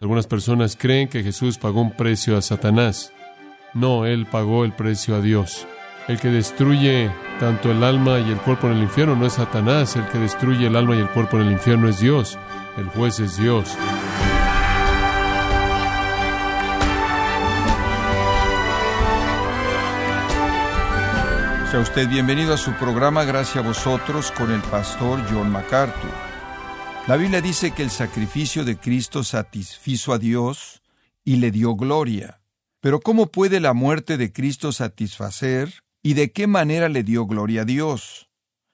Algunas personas creen que Jesús pagó un precio a Satanás. No, Él pagó el precio a Dios. El que destruye tanto el alma y el cuerpo en el infierno no es Satanás, el que destruye el alma y el cuerpo en el infierno es Dios. El juez es Dios. Sea usted bienvenido a su programa Gracias a vosotros con el pastor John MacArthur. La Biblia dice que el sacrificio de Cristo satisfizo a Dios y le dio gloria. Pero ¿cómo puede la muerte de Cristo satisfacer y de qué manera le dio gloria a Dios?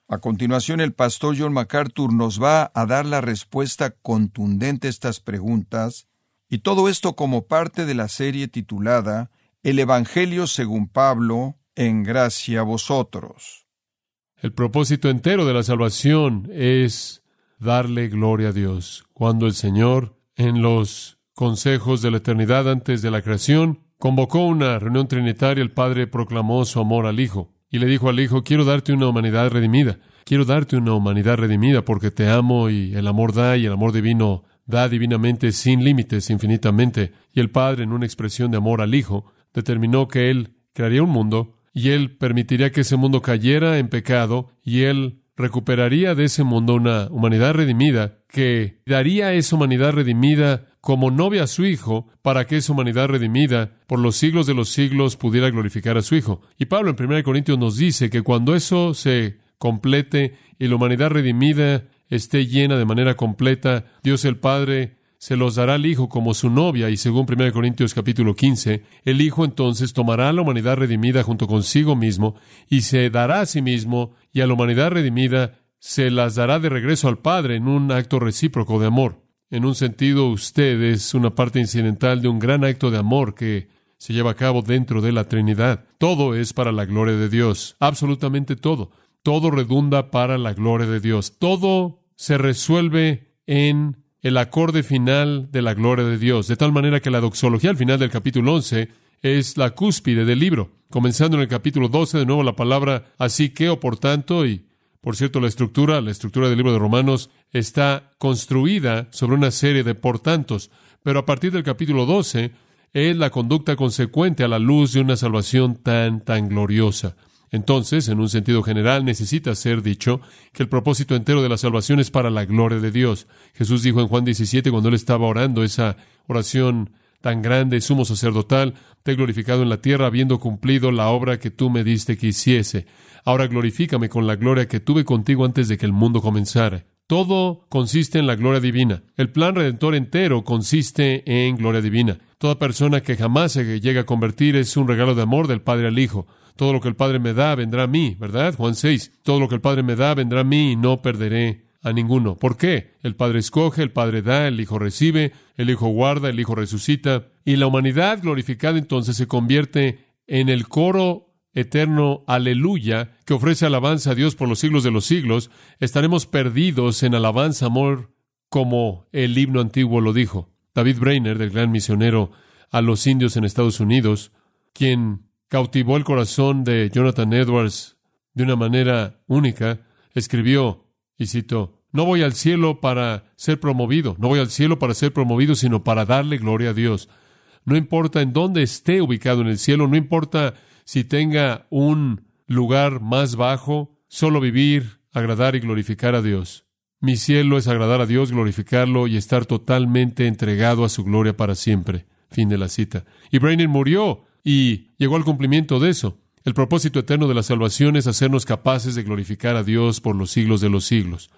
A continuación el pastor John MacArthur nos va a dar la respuesta contundente a estas preguntas, y todo esto como parte de la serie titulada El Evangelio según Pablo, en gracia a vosotros. El propósito entero de la salvación es darle gloria a Dios. Cuando el Señor, en los consejos de la eternidad antes de la creación, convocó una reunión trinitaria, el Padre proclamó su amor al Hijo y le dijo al Hijo, quiero darte una humanidad redimida, quiero darte una humanidad redimida porque te amo y el amor da y el amor divino da divinamente sin límites, infinitamente. Y el Padre, en una expresión de amor al Hijo, determinó que Él crearía un mundo y Él permitiría que ese mundo cayera en pecado y Él recuperaría de ese mundo una humanidad redimida que daría a esa humanidad redimida como novia a su Hijo para que esa humanidad redimida por los siglos de los siglos pudiera glorificar a su Hijo. Y Pablo en 1 Corintios nos dice que cuando eso se complete y la humanidad redimida esté llena de manera completa, Dios el Padre se los dará al Hijo como su novia, y según 1 Corintios capítulo 15, el Hijo entonces tomará a la humanidad redimida junto consigo mismo, y se dará a sí mismo, y a la humanidad redimida se las dará de regreso al Padre en un acto recíproco de amor. En un sentido, usted es una parte incidental de un gran acto de amor que se lleva a cabo dentro de la Trinidad. Todo es para la gloria de Dios, absolutamente todo. Todo redunda para la gloria de Dios. Todo se resuelve en el acorde final de la gloria de Dios, de tal manera que la doxología al final del capítulo 11 es la cúspide del libro. Comenzando en el capítulo 12, de nuevo la palabra así que o por tanto, y por cierto la estructura, la estructura del libro de Romanos está construida sobre una serie de por tantos, pero a partir del capítulo 12 es la conducta consecuente a la luz de una salvación tan, tan gloriosa. Entonces, en un sentido general, necesita ser dicho que el propósito entero de la salvación es para la gloria de Dios. Jesús dijo en Juan 17, cuando él estaba orando esa oración tan grande, sumo sacerdotal, te he glorificado en la tierra, habiendo cumplido la obra que tú me diste que hiciese. Ahora glorifícame con la gloria que tuve contigo antes de que el mundo comenzara. Todo consiste en la gloria divina. El plan redentor entero consiste en gloria divina. Toda persona que jamás se llega a convertir es un regalo de amor del Padre al Hijo. Todo lo que el Padre me da vendrá a mí, ¿verdad? Juan 6. Todo lo que el Padre me da vendrá a mí y no perderé a ninguno. ¿Por qué? El Padre escoge, el Padre da, el Hijo recibe, el Hijo guarda, el Hijo resucita. Y la humanidad glorificada entonces se convierte en el coro eterno aleluya que ofrece alabanza a Dios por los siglos de los siglos. Estaremos perdidos en alabanza, amor, como el himno antiguo lo dijo. David Brainer, del gran misionero a los indios en Estados Unidos, quien cautivó el corazón de Jonathan Edwards de una manera única, escribió, y citó, no voy al cielo para ser promovido, no voy al cielo para ser promovido, sino para darle gloria a Dios. No importa en dónde esté ubicado en el cielo, no importa si tenga un lugar más bajo, solo vivir, agradar y glorificar a Dios. Mi cielo es agradar a Dios, glorificarlo y estar totalmente entregado a su gloria para siempre. Fin de la cita. Y Brainer murió y llegó al cumplimiento de eso. El propósito eterno de la salvación es hacernos capaces de glorificar a Dios por los siglos de los siglos.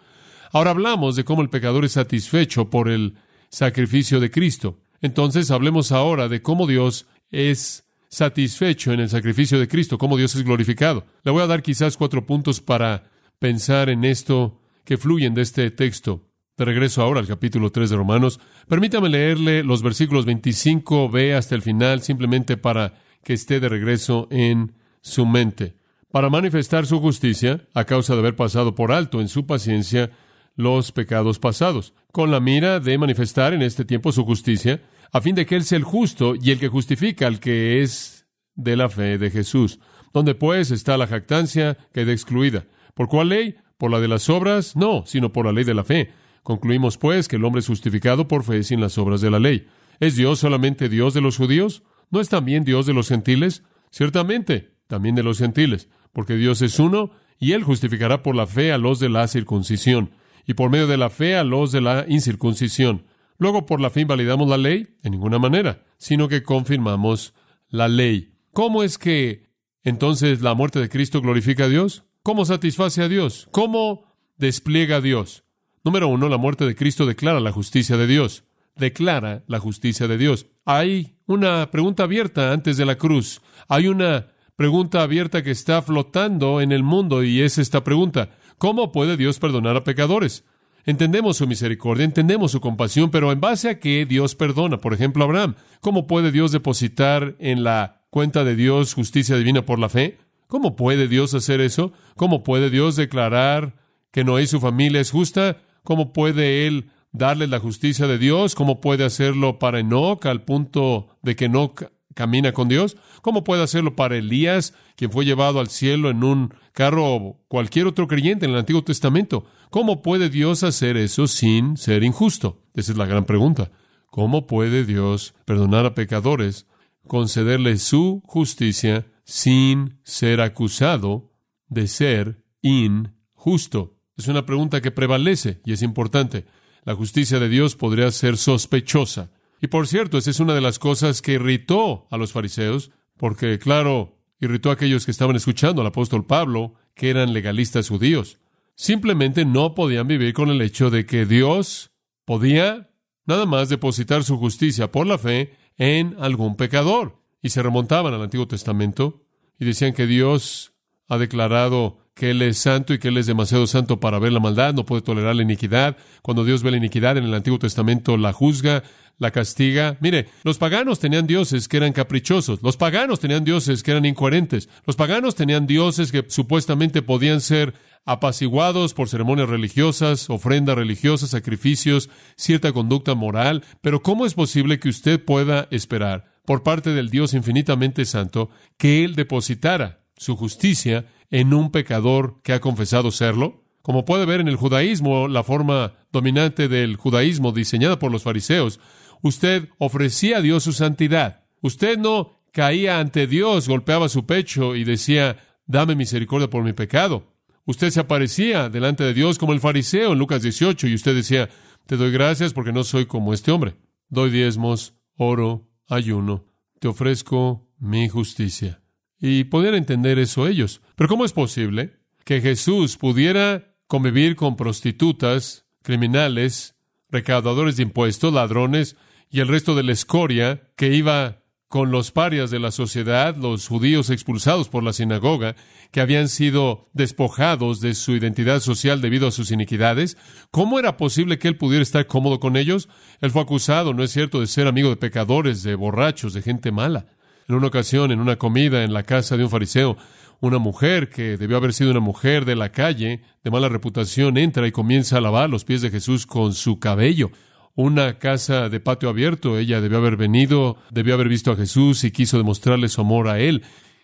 Ahora hablamos de cómo el pecador es satisfecho por el sacrificio de Cristo. Entonces hablemos ahora de cómo Dios es satisfecho en el sacrificio de Cristo, cómo Dios es glorificado. Le voy a dar quizás cuatro puntos para pensar en esto que fluyen de este texto. De regreso ahora al capítulo 3 de Romanos, permítame leerle los versículos 25b hasta el final, simplemente para que esté de regreso en su mente. Para manifestar su justicia, a causa de haber pasado por alto en su paciencia los pecados pasados, con la mira de manifestar en este tiempo su justicia, a fin de que Él sea el justo y el que justifica al que es de la fe de Jesús. Donde pues está la jactancia, queda excluida. ¿Por cuál ley? ¿Por la de las obras? No, sino por la ley de la fe. Concluimos, pues, que el hombre es justificado por fe sin las obras de la ley. ¿Es Dios solamente Dios de los judíos? ¿No es también Dios de los gentiles? Ciertamente, también de los gentiles, porque Dios es uno y Él justificará por la fe a los de la circuncisión y por medio de la fe a los de la incircuncisión. Luego, por la fe invalidamos la ley? En ninguna manera, sino que confirmamos la ley. ¿Cómo es que entonces la muerte de Cristo glorifica a Dios? ¿Cómo satisface a Dios? ¿Cómo despliega a Dios? Número uno, la muerte de Cristo declara la justicia de Dios. Declara la justicia de Dios. Hay una pregunta abierta antes de la cruz. Hay una pregunta abierta que está flotando en el mundo y es esta pregunta. ¿Cómo puede Dios perdonar a pecadores? Entendemos su misericordia, entendemos su compasión, pero en base a qué Dios perdona. Por ejemplo, Abraham. ¿Cómo puede Dios depositar en la cuenta de Dios justicia divina por la fe? ¿Cómo puede Dios hacer eso? ¿Cómo puede Dios declarar que Noé y su familia es justa? ¿Cómo puede Él darle la justicia de Dios? ¿Cómo puede hacerlo para Enoch al punto de que Enoch camina con Dios? ¿Cómo puede hacerlo para Elías, quien fue llevado al cielo en un carro o cualquier otro creyente en el Antiguo Testamento? ¿Cómo puede Dios hacer eso sin ser injusto? Esa es la gran pregunta. ¿Cómo puede Dios perdonar a pecadores, concederle su justicia sin ser acusado de ser injusto? Es una pregunta que prevalece y es importante. La justicia de Dios podría ser sospechosa. Y por cierto, esa es una de las cosas que irritó a los fariseos, porque, claro, irritó a aquellos que estaban escuchando al apóstol Pablo, que eran legalistas judíos. Simplemente no podían vivir con el hecho de que Dios podía nada más depositar su justicia por la fe en algún pecador. Y se remontaban al Antiguo Testamento y decían que Dios ha declarado que Él es santo y que Él es demasiado santo para ver la maldad, no puede tolerar la iniquidad. Cuando Dios ve la iniquidad en el Antiguo Testamento la juzga, la castiga. Mire, los paganos tenían dioses que eran caprichosos, los paganos tenían dioses que eran incoherentes, los paganos tenían dioses que supuestamente podían ser apaciguados por ceremonias religiosas, ofrendas religiosas, sacrificios, cierta conducta moral, pero ¿cómo es posible que usted pueda esperar por parte del Dios infinitamente santo que Él depositara su justicia en un pecador que ha confesado serlo? Como puede ver en el judaísmo, la forma dominante del judaísmo diseñada por los fariseos, usted ofrecía a Dios su santidad. Usted no caía ante Dios, golpeaba su pecho y decía, dame misericordia por mi pecado. Usted se aparecía delante de Dios como el fariseo en Lucas 18 y usted decía, te doy gracias porque no soy como este hombre. Doy diezmos, oro, ayuno, te ofrezco mi justicia. Y podían entender eso ellos. Pero ¿cómo es posible que Jesús pudiera convivir con prostitutas, criminales, recaudadores de impuestos, ladrones, y el resto de la escoria que iba con los parias de la sociedad, los judíos expulsados por la sinagoga, que habían sido despojados de su identidad social debido a sus iniquidades, ¿cómo era posible que él pudiera estar cómodo con ellos? Él fue acusado, no es cierto, de ser amigo de pecadores, de borrachos, de gente mala. En una ocasión, en una comida en la casa de un fariseo, una mujer que debió haber sido una mujer de la calle, de mala reputación, entra y comienza a lavar los pies de Jesús con su cabello una casa de patio abierto. Ella debió haber venido, debió haber visto a Jesús y quiso demostrarle su amor a él.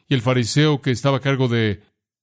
Y el fariseo que estaba a cargo de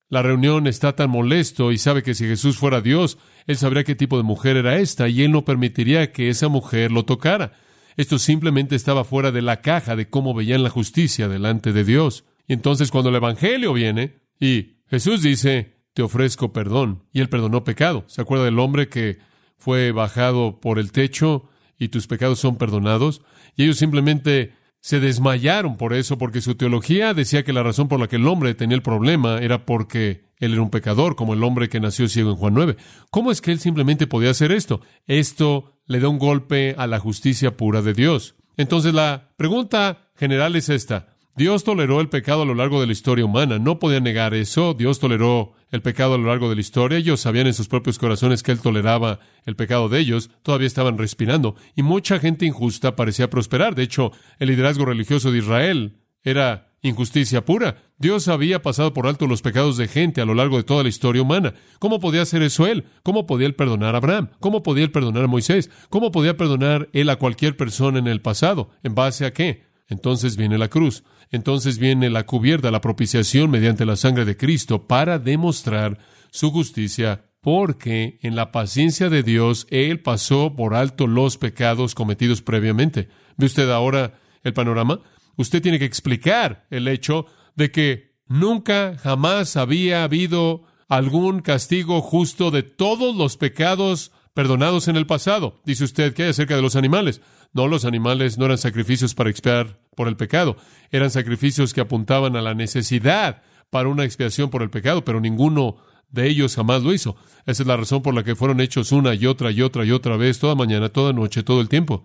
la reunión está tan molesto y sabe que si Jesús fuera Dios, él sabría qué tipo de mujer era esta y él no permitiría que esa mujer lo tocara. Esto simplemente estaba fuera de la caja de cómo veían la justicia delante de Dios. Y entonces cuando el Evangelio viene y Jesús dice, te ofrezco perdón, y él perdonó pecado. ¿Se acuerda del hombre que fue bajado por el techo y tus pecados son perdonados. Y ellos simplemente se desmayaron por eso, porque su teología decía que la razón por la que el hombre tenía el problema era porque él era un pecador, como el hombre que nació ciego en Juan 9. ¿Cómo es que él simplemente podía hacer esto? Esto le da un golpe a la justicia pura de Dios. Entonces la pregunta general es esta. Dios toleró el pecado a lo largo de la historia humana. No podía negar eso. Dios toleró el pecado a lo largo de la historia. Ellos sabían en sus propios corazones que Él toleraba el pecado de ellos. Todavía estaban respirando. Y mucha gente injusta parecía prosperar. De hecho, el liderazgo religioso de Israel era injusticia pura. Dios había pasado por alto los pecados de gente a lo largo de toda la historia humana. ¿Cómo podía hacer eso Él? ¿Cómo podía Él perdonar a Abraham? ¿Cómo podía Él perdonar a Moisés? ¿Cómo podía perdonar Él a cualquier persona en el pasado? ¿En base a qué? Entonces viene la cruz. Entonces viene la cubierta, la propiciación mediante la sangre de Cristo para demostrar su justicia porque en la paciencia de Dios Él pasó por alto los pecados cometidos previamente. ¿Ve usted ahora el panorama? Usted tiene que explicar el hecho de que nunca, jamás había habido algún castigo justo de todos los pecados perdonados en el pasado. Dice usted que hay acerca de los animales. No, los animales no eran sacrificios para expiar por el pecado, eran sacrificios que apuntaban a la necesidad para una expiación por el pecado, pero ninguno de ellos jamás lo hizo. Esa es la razón por la que fueron hechos una y otra y otra y otra vez, toda mañana, toda noche, todo el tiempo.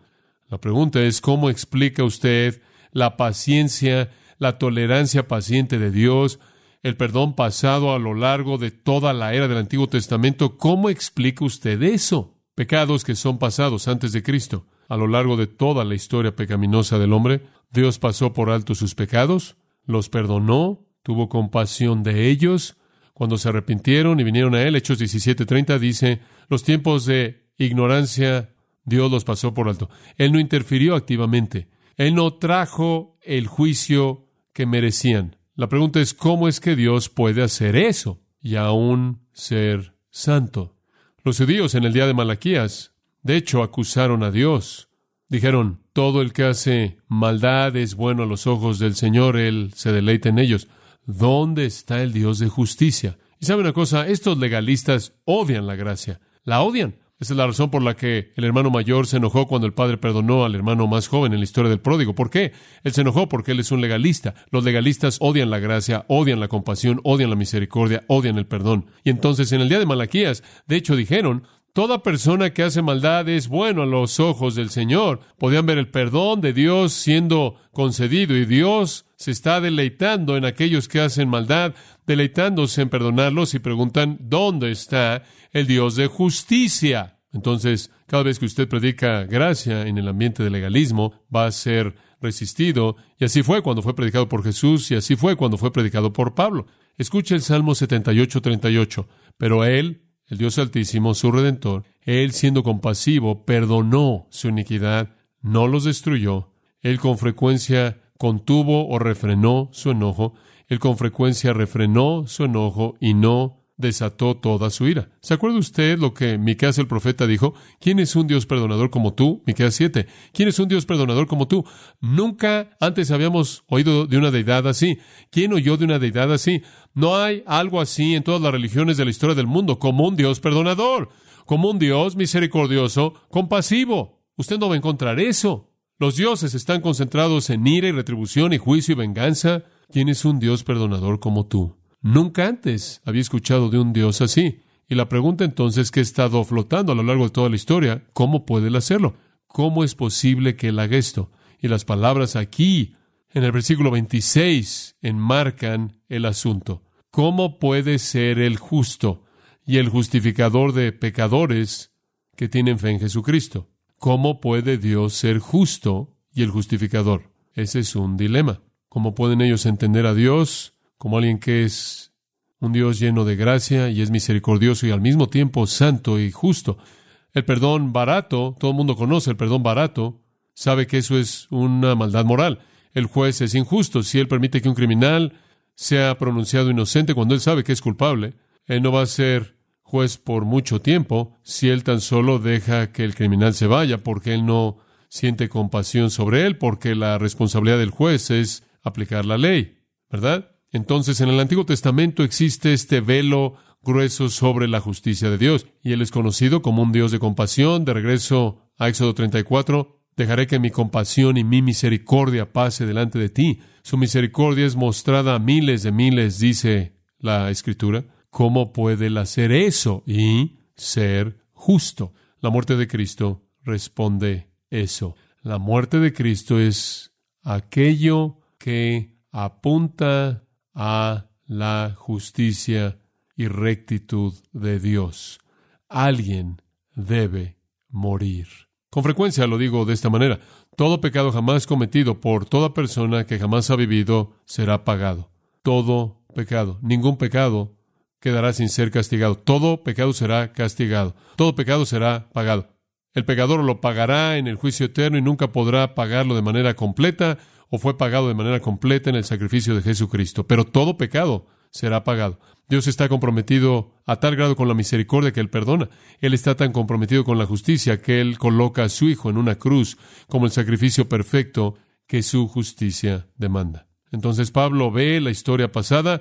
La pregunta es, ¿cómo explica usted la paciencia, la tolerancia paciente de Dios, el perdón pasado a lo largo de toda la era del Antiguo Testamento? ¿Cómo explica usted eso? Pecados que son pasados antes de Cristo. A lo largo de toda la historia pecaminosa del hombre, Dios pasó por alto sus pecados, los perdonó, tuvo compasión de ellos, cuando se arrepintieron y vinieron a Él, Hechos 17:30 dice, los tiempos de ignorancia Dios los pasó por alto. Él no interfirió activamente. Él no trajo el juicio que merecían. La pregunta es, ¿cómo es que Dios puede hacer eso y aún ser santo? Los judíos en el día de Malaquías, de hecho, acusaron a Dios. Dijeron, todo el que hace maldad es bueno a los ojos del Señor, Él se deleita en ellos. ¿Dónde está el Dios de justicia? Y sabe una cosa, estos legalistas odian la gracia, la odian. Esa es la razón por la que el hermano mayor se enojó cuando el padre perdonó al hermano más joven en la historia del pródigo. ¿Por qué? Él se enojó porque él es un legalista. Los legalistas odian la gracia, odian la compasión, odian la misericordia, odian el perdón. Y entonces en el día de Malaquías, de hecho dijeron, Toda persona que hace maldad es bueno a los ojos del Señor. Podían ver el perdón de Dios siendo concedido y Dios se está deleitando en aquellos que hacen maldad, deleitándose en perdonarlos y preguntan, ¿dónde está el Dios de justicia? Entonces, cada vez que usted predica gracia en el ambiente del legalismo, va a ser resistido. Y así fue cuando fue predicado por Jesús y así fue cuando fue predicado por Pablo. Escuche el Salmo 78, 38. Pero Él el Dios Altísimo, su Redentor, Él siendo compasivo, perdonó su iniquidad, no los destruyó. Él con frecuencia contuvo o refrenó su enojo. Él con frecuencia refrenó su enojo y no desató toda su ira. ¿Se acuerda usted lo que Miqueas el profeta dijo? ¿Quién es un Dios perdonador como tú? Miqueas 7. ¿Quién es un Dios perdonador como tú? Nunca antes habíamos oído de una deidad así. ¿Quién oyó de una deidad así? No hay algo así en todas las religiones de la historia del mundo como un Dios perdonador, como un Dios misericordioso, compasivo. Usted no va a encontrar eso. Los dioses están concentrados en ira y retribución y juicio y venganza. ¿Quién es un Dios perdonador como tú? Nunca antes había escuchado de un Dios así. Y la pregunta entonces que ha estado flotando a lo largo de toda la historia, ¿cómo puede él hacerlo? ¿Cómo es posible que él haga esto? Y las palabras aquí, en el versículo 26, enmarcan el asunto. ¿Cómo puede ser el justo y el justificador de pecadores que tienen fe en Jesucristo? ¿Cómo puede Dios ser justo y el justificador? Ese es un dilema. ¿Cómo pueden ellos entender a Dios como alguien que es un Dios lleno de gracia y es misericordioso y al mismo tiempo santo y justo. El perdón barato, todo el mundo conoce el perdón barato, sabe que eso es una maldad moral. El juez es injusto si él permite que un criminal sea pronunciado inocente cuando él sabe que es culpable. Él no va a ser juez por mucho tiempo si él tan solo deja que el criminal se vaya porque él no siente compasión sobre él, porque la responsabilidad del juez es aplicar la ley, ¿verdad? Entonces, en el Antiguo Testamento existe este velo grueso sobre la justicia de Dios, y Él es conocido como un Dios de compasión. De regreso a Éxodo 34, dejaré que mi compasión y mi misericordia pase delante de ti. Su misericordia es mostrada a miles de miles, dice la Escritura. ¿Cómo puede Él hacer eso y ser justo? La muerte de Cristo responde eso. La muerte de Cristo es aquello que apunta a la justicia y rectitud de Dios. Alguien debe morir. Con frecuencia lo digo de esta manera. Todo pecado jamás cometido por toda persona que jamás ha vivido será pagado. Todo pecado. Ningún pecado quedará sin ser castigado. Todo pecado será castigado. Todo pecado será pagado. El pecador lo pagará en el juicio eterno y nunca podrá pagarlo de manera completa fue pagado de manera completa en el sacrificio de Jesucristo. Pero todo pecado será pagado. Dios está comprometido a tal grado con la misericordia que Él perdona. Él está tan comprometido con la justicia que Él coloca a su Hijo en una cruz como el sacrificio perfecto que su justicia demanda. Entonces Pablo ve la historia pasada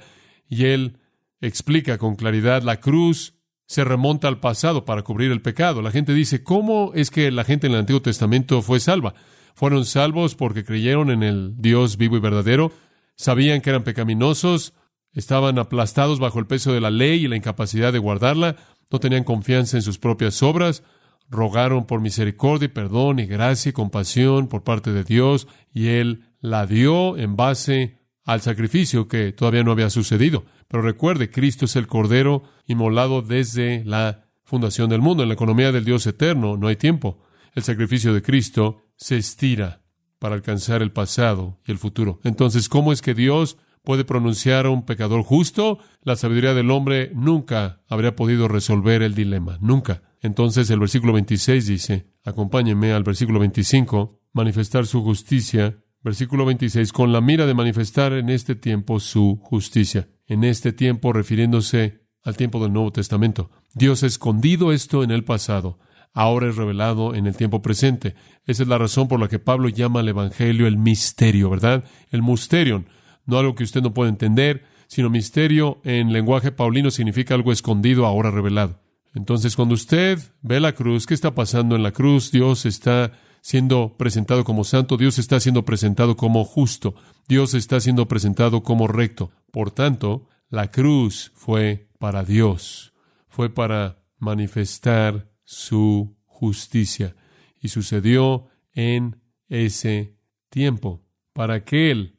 y él explica con claridad la cruz se remonta al pasado para cubrir el pecado. La gente dice, ¿cómo es que la gente en el Antiguo Testamento fue salva? Fueron salvos porque creyeron en el Dios vivo y verdadero, sabían que eran pecaminosos, estaban aplastados bajo el peso de la ley y la incapacidad de guardarla, no tenían confianza en sus propias obras, rogaron por misericordia y perdón y gracia y compasión por parte de Dios, y Él la dio en base al sacrificio que todavía no había sucedido. Pero recuerde, Cristo es el Cordero inmolado desde la fundación del mundo. En la economía del Dios eterno no hay tiempo. El sacrificio de Cristo se estira para alcanzar el pasado y el futuro. Entonces, ¿cómo es que Dios puede pronunciar a un pecador justo? La sabiduría del hombre nunca habría podido resolver el dilema. Nunca. Entonces el versículo 26 dice, acompáñenme al versículo 25, manifestar su justicia. Versículo 26, con la mira de manifestar en este tiempo su justicia. En este tiempo refiriéndose al tiempo del Nuevo Testamento. Dios ha escondido esto en el pasado ahora es revelado en el tiempo presente. Esa es la razón por la que Pablo llama al Evangelio el misterio, ¿verdad? El musterion, no algo que usted no puede entender, sino misterio en lenguaje paulino significa algo escondido, ahora revelado. Entonces, cuando usted ve la cruz, ¿qué está pasando en la cruz? Dios está siendo presentado como santo, Dios está siendo presentado como justo, Dios está siendo presentado como recto. Por tanto, la cruz fue para Dios, fue para manifestar su justicia. Y sucedió en ese tiempo, para que Él,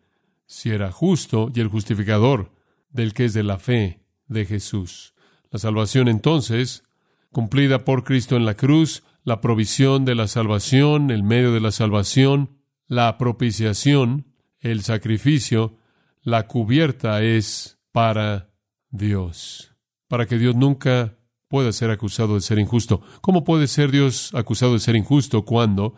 si era justo y el justificador del que es de la fe de Jesús. La salvación entonces, cumplida por Cristo en la cruz, la provisión de la salvación, el medio de la salvación, la propiciación, el sacrificio, la cubierta es para Dios, para que Dios nunca puede ser acusado de ser injusto. ¿Cómo puede ser Dios acusado de ser injusto cuando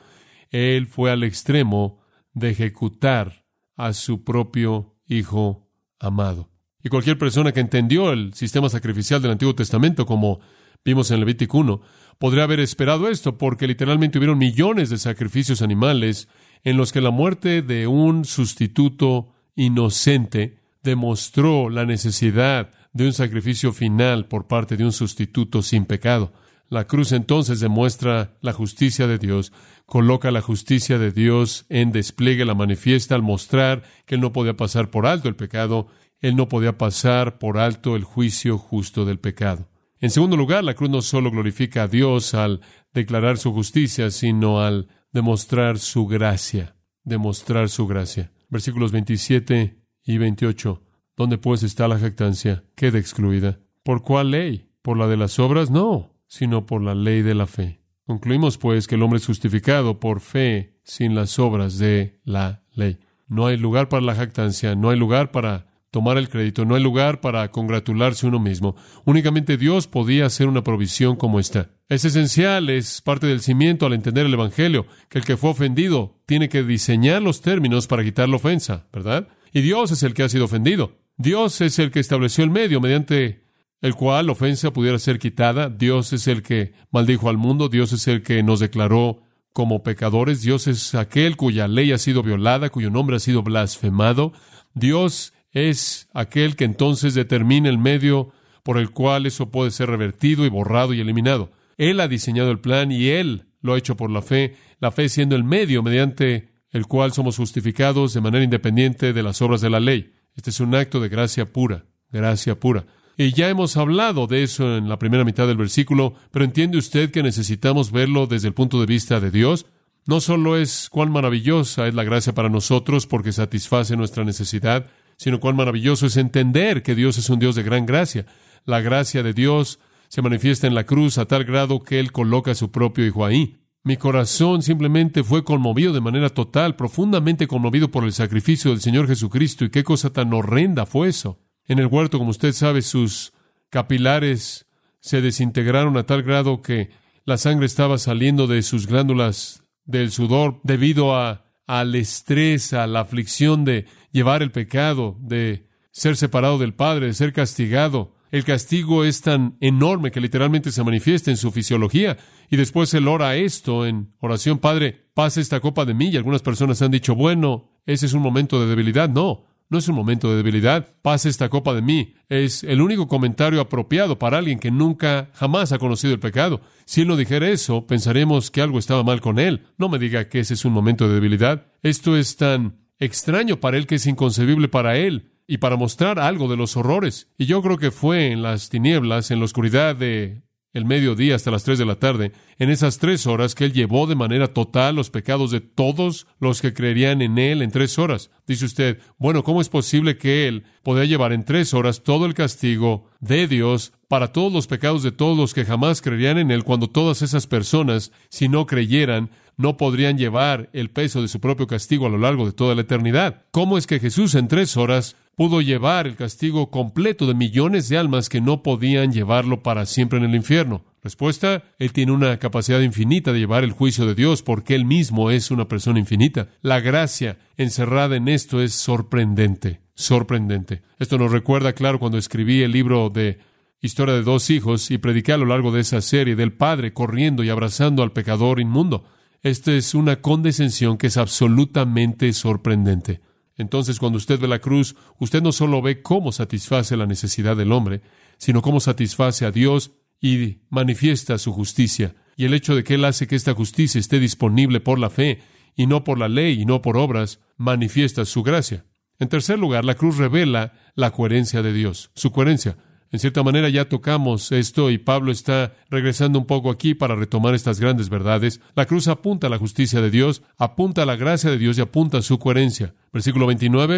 Él fue al extremo de ejecutar a su propio Hijo amado? Y cualquier persona que entendió el sistema sacrificial del Antiguo Testamento, como vimos en Levítico 1, podría haber esperado esto, porque literalmente hubieron millones de sacrificios animales en los que la muerte de un sustituto inocente demostró la necesidad de un sacrificio final por parte de un sustituto sin pecado. La cruz entonces demuestra la justicia de Dios, coloca la justicia de Dios en despliegue, la manifiesta al mostrar que Él no podía pasar por alto el pecado, Él no podía pasar por alto el juicio justo del pecado. En segundo lugar, la cruz no solo glorifica a Dios al declarar su justicia, sino al demostrar su gracia, demostrar su gracia. Versículos 27 y 28. ¿Dónde pues está la jactancia? Queda excluida. ¿Por cuál ley? ¿Por la de las obras? No, sino por la ley de la fe. Concluimos pues que el hombre es justificado por fe sin las obras de la ley. No hay lugar para la jactancia, no hay lugar para tomar el crédito, no hay lugar para congratularse uno mismo. Únicamente Dios podía hacer una provisión como esta. Es esencial, es parte del cimiento al entender el Evangelio, que el que fue ofendido tiene que diseñar los términos para quitar la ofensa, ¿verdad? Y Dios es el que ha sido ofendido. Dios es el que estableció el medio mediante el cual la ofensa pudiera ser quitada. Dios es el que maldijo al mundo. Dios es el que nos declaró como pecadores. Dios es aquel cuya ley ha sido violada, cuyo nombre ha sido blasfemado. Dios es aquel que entonces determina el medio por el cual eso puede ser revertido y borrado y eliminado. Él ha diseñado el plan y Él lo ha hecho por la fe, la fe siendo el medio mediante el cual somos justificados de manera independiente de las obras de la ley. Este es un acto de gracia pura, gracia pura. Y ya hemos hablado de eso en la primera mitad del versículo, pero ¿entiende usted que necesitamos verlo desde el punto de vista de Dios? No solo es cuán maravillosa es la gracia para nosotros porque satisface nuestra necesidad, sino cuán maravilloso es entender que Dios es un Dios de gran gracia. La gracia de Dios se manifiesta en la cruz a tal grado que Él coloca a su propio Hijo ahí. Mi corazón simplemente fue conmovido de manera total, profundamente conmovido por el sacrificio del Señor Jesucristo. Y qué cosa tan horrenda fue eso. En el huerto, como usted sabe, sus capilares se desintegraron a tal grado que la sangre estaba saliendo de sus glándulas del sudor debido a, al estrés, a la aflicción de llevar el pecado, de ser separado del Padre, de ser castigado. El castigo es tan enorme que literalmente se manifiesta en su fisiología. Y después él ora esto en oración, Padre, pasa esta copa de mí. Y algunas personas han dicho, bueno, ese es un momento de debilidad. No, no es un momento de debilidad. Pase esta copa de mí. Es el único comentario apropiado para alguien que nunca, jamás ha conocido el pecado. Si él no dijera eso, pensaremos que algo estaba mal con él. No me diga que ese es un momento de debilidad. Esto es tan extraño para él que es inconcebible para él y para mostrar algo de los horrores. Y yo creo que fue en las tinieblas, en la oscuridad de el mediodía hasta las tres de la tarde, en esas tres horas que Él llevó de manera total los pecados de todos los que creerían en Él en tres horas. Dice usted, bueno, ¿cómo es posible que Él podía llevar en tres horas todo el castigo de Dios para todos los pecados de todos los que jamás creerían en Él, cuando todas esas personas, si no creyeran, no podrían llevar el peso de su propio castigo a lo largo de toda la eternidad? ¿Cómo es que Jesús en tres horas pudo llevar el castigo completo de millones de almas que no podían llevarlo para siempre en el infierno? Respuesta, Él tiene una capacidad infinita de llevar el juicio de Dios porque Él mismo es una persona infinita. La gracia encerrada en esto es sorprendente, sorprendente. Esto nos recuerda, claro, cuando escribí el libro de Historia de dos hijos y prediqué a lo largo de esa serie del Padre corriendo y abrazando al pecador inmundo. Esta es una condescensión que es absolutamente sorprendente. Entonces, cuando usted ve la cruz, usted no solo ve cómo satisface la necesidad del hombre, sino cómo satisface a Dios y manifiesta su justicia. Y el hecho de que Él hace que esta justicia esté disponible por la fe y no por la ley y no por obras, manifiesta su gracia. En tercer lugar, la cruz revela la coherencia de Dios, su coherencia. En cierta manera ya tocamos esto y Pablo está regresando un poco aquí para retomar estas grandes verdades. La cruz apunta a la justicia de Dios, apunta a la gracia de Dios y apunta a su coherencia. Versículo 29,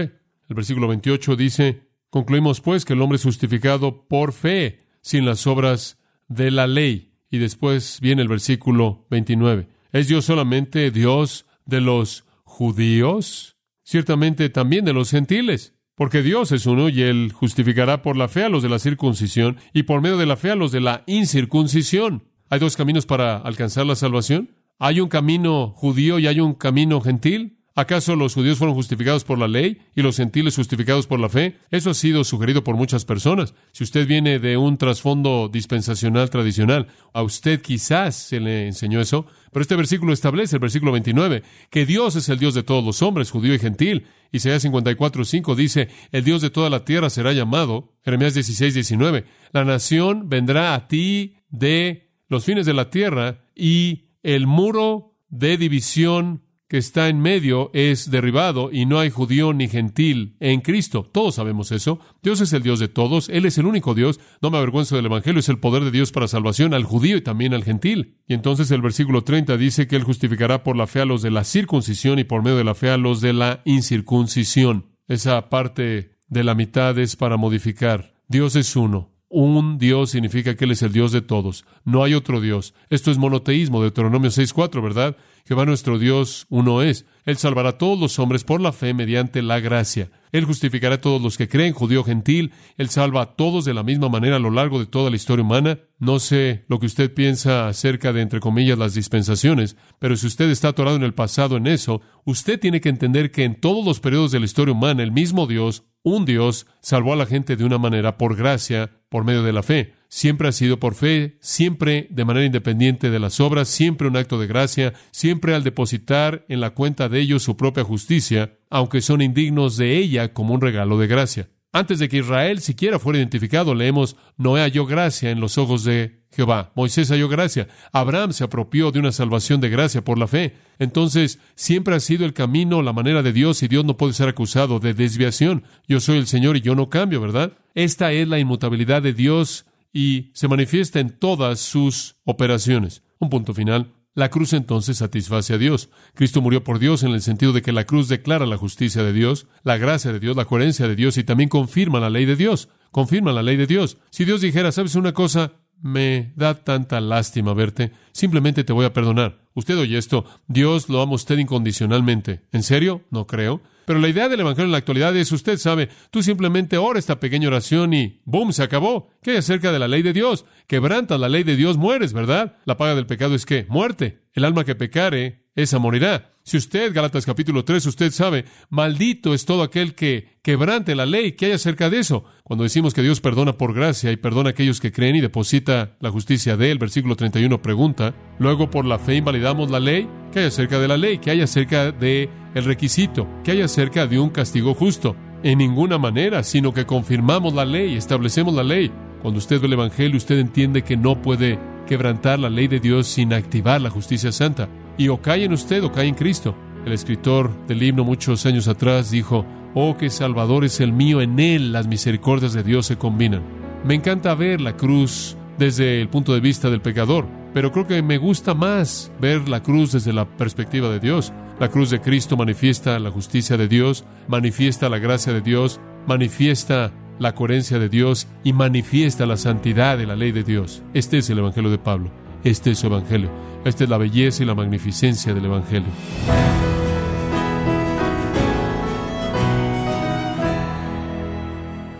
el versículo 28 dice, concluimos pues que el hombre es justificado por fe, sin las obras de la ley. Y después viene el versículo 29. ¿Es Dios solamente Dios de los judíos? Ciertamente también de los gentiles. Porque Dios es uno y Él justificará por la fe a los de la circuncisión y por medio de la fe a los de la incircuncisión. ¿Hay dos caminos para alcanzar la salvación? ¿Hay un camino judío y hay un camino gentil? ¿Acaso los judíos fueron justificados por la ley y los gentiles justificados por la fe? Eso ha sido sugerido por muchas personas. Si usted viene de un trasfondo dispensacional tradicional, a usted quizás se le enseñó eso, pero este versículo establece, el versículo 29, que Dios es el Dios de todos los hombres, judío y gentil. Isaías 54.5 dice, el Dios de toda la tierra será llamado. Jeremías 16, 19, la nación vendrá a ti de los fines de la tierra y el muro de división que está en medio es derribado y no hay judío ni gentil en Cristo. Todos sabemos eso. Dios es el Dios de todos. Él es el único Dios. No me avergüenzo del Evangelio. Es el poder de Dios para salvación al judío y también al gentil. Y entonces el versículo 30 dice que Él justificará por la fe a los de la circuncisión y por medio de la fe a los de la incircuncisión. Esa parte de la mitad es para modificar. Dios es uno. Un Dios significa que Él es el Dios de todos. No hay otro Dios. Esto es monoteísmo, Deuteronomio 6.4, ¿verdad? Jehová nuestro Dios uno es. Él salvará a todos los hombres por la fe mediante la gracia. Él justificará a todos los que creen, judío gentil. Él salva a todos de la misma manera a lo largo de toda la historia humana. No sé lo que usted piensa acerca de, entre comillas, las dispensaciones, pero si usted está atorado en el pasado en eso, usted tiene que entender que en todos los periodos de la historia humana, el mismo Dios, un Dios, salvó a la gente de una manera por gracia, por medio de la fe siempre ha sido por fe, siempre de manera independiente de las obras, siempre un acto de gracia, siempre al depositar en la cuenta de ellos su propia justicia, aunque son indignos de ella como un regalo de gracia. Antes de que Israel siquiera fuera identificado, leemos, Noé halló gracia en los ojos de Jehová. Moisés halló gracia. Abraham se apropió de una salvación de gracia por la fe. Entonces, siempre ha sido el camino, la manera de Dios, y Dios no puede ser acusado de desviación. Yo soy el Señor y yo no cambio, ¿verdad? Esta es la inmutabilidad de Dios y se manifiesta en todas sus operaciones. Un punto final. La cruz entonces satisface a Dios. Cristo murió por Dios en el sentido de que la cruz declara la justicia de Dios, la gracia de Dios, la coherencia de Dios y también confirma la ley de Dios. Confirma la ley de Dios. Si Dios dijera, ¿sabes una cosa? Me da tanta lástima verte. Simplemente te voy a perdonar. Usted oye esto. Dios lo ama usted incondicionalmente. ¿En serio? No creo. Pero la idea del Evangelio en la actualidad es, usted sabe, tú simplemente ora esta pequeña oración y ¡boom! se acabó. ¿Qué hay acerca de la ley de Dios? Quebrantas la ley de Dios, mueres, ¿verdad? La paga del pecado es que muerte. El alma que pecare, esa morirá. Si usted, Gálatas capítulo 3, usted sabe, maldito es todo aquel que quebrante la ley, que hay acerca de eso. Cuando decimos que Dios perdona por gracia y perdona a aquellos que creen y deposita la justicia de él, versículo 31 pregunta, luego por la fe invalidamos la ley, ¿qué hay acerca de la ley? ¿Qué hay acerca de el requisito? ¿Qué hay acerca de un castigo justo? En ninguna manera, sino que confirmamos la ley, establecemos la ley. Cuando usted ve el Evangelio, usted entiende que no puede quebrantar la ley de Dios sin activar la justicia santa. Y o cae en usted o cae en Cristo. El escritor del himno muchos años atrás dijo, Oh, que Salvador es el mío, en él las misericordias de Dios se combinan. Me encanta ver la cruz desde el punto de vista del pecador, pero creo que me gusta más ver la cruz desde la perspectiva de Dios. La cruz de Cristo manifiesta la justicia de Dios, manifiesta la gracia de Dios, manifiesta la coherencia de Dios y manifiesta la santidad de la ley de Dios. Este es el Evangelio de Pablo. Este es su Evangelio. Esta es la belleza y la magnificencia del Evangelio.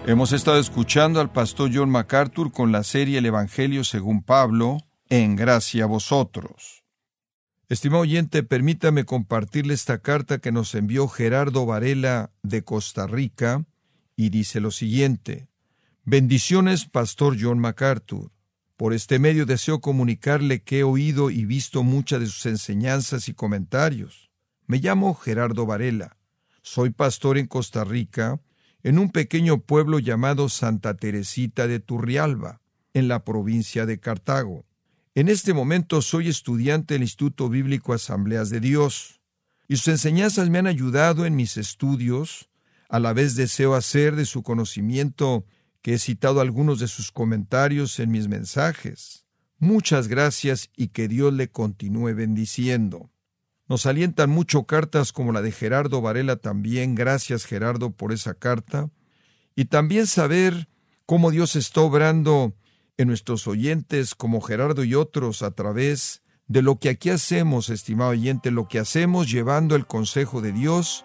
Hemos estado escuchando al pastor John MacArthur con la serie El Evangelio según Pablo, en gracia a vosotros. Estimado oyente, permítame compartirle esta carta que nos envió Gerardo Varela de Costa Rica y dice lo siguiente. Bendiciones, pastor John MacArthur. Por este medio deseo comunicarle que he oído y visto muchas de sus enseñanzas y comentarios. Me llamo Gerardo Varela. Soy pastor en Costa Rica, en un pequeño pueblo llamado Santa Teresita de Turrialba, en la provincia de Cartago. En este momento soy estudiante del Instituto Bíblico Asambleas de Dios, y sus enseñanzas me han ayudado en mis estudios. A la vez deseo hacer de su conocimiento que he citado algunos de sus comentarios en mis mensajes. Muchas gracias y que Dios le continúe bendiciendo. Nos alientan mucho cartas como la de Gerardo Varela también, gracias Gerardo por esa carta, y también saber cómo Dios está obrando en nuestros oyentes como Gerardo y otros a través de lo que aquí hacemos, estimado oyente, lo que hacemos llevando el consejo de Dios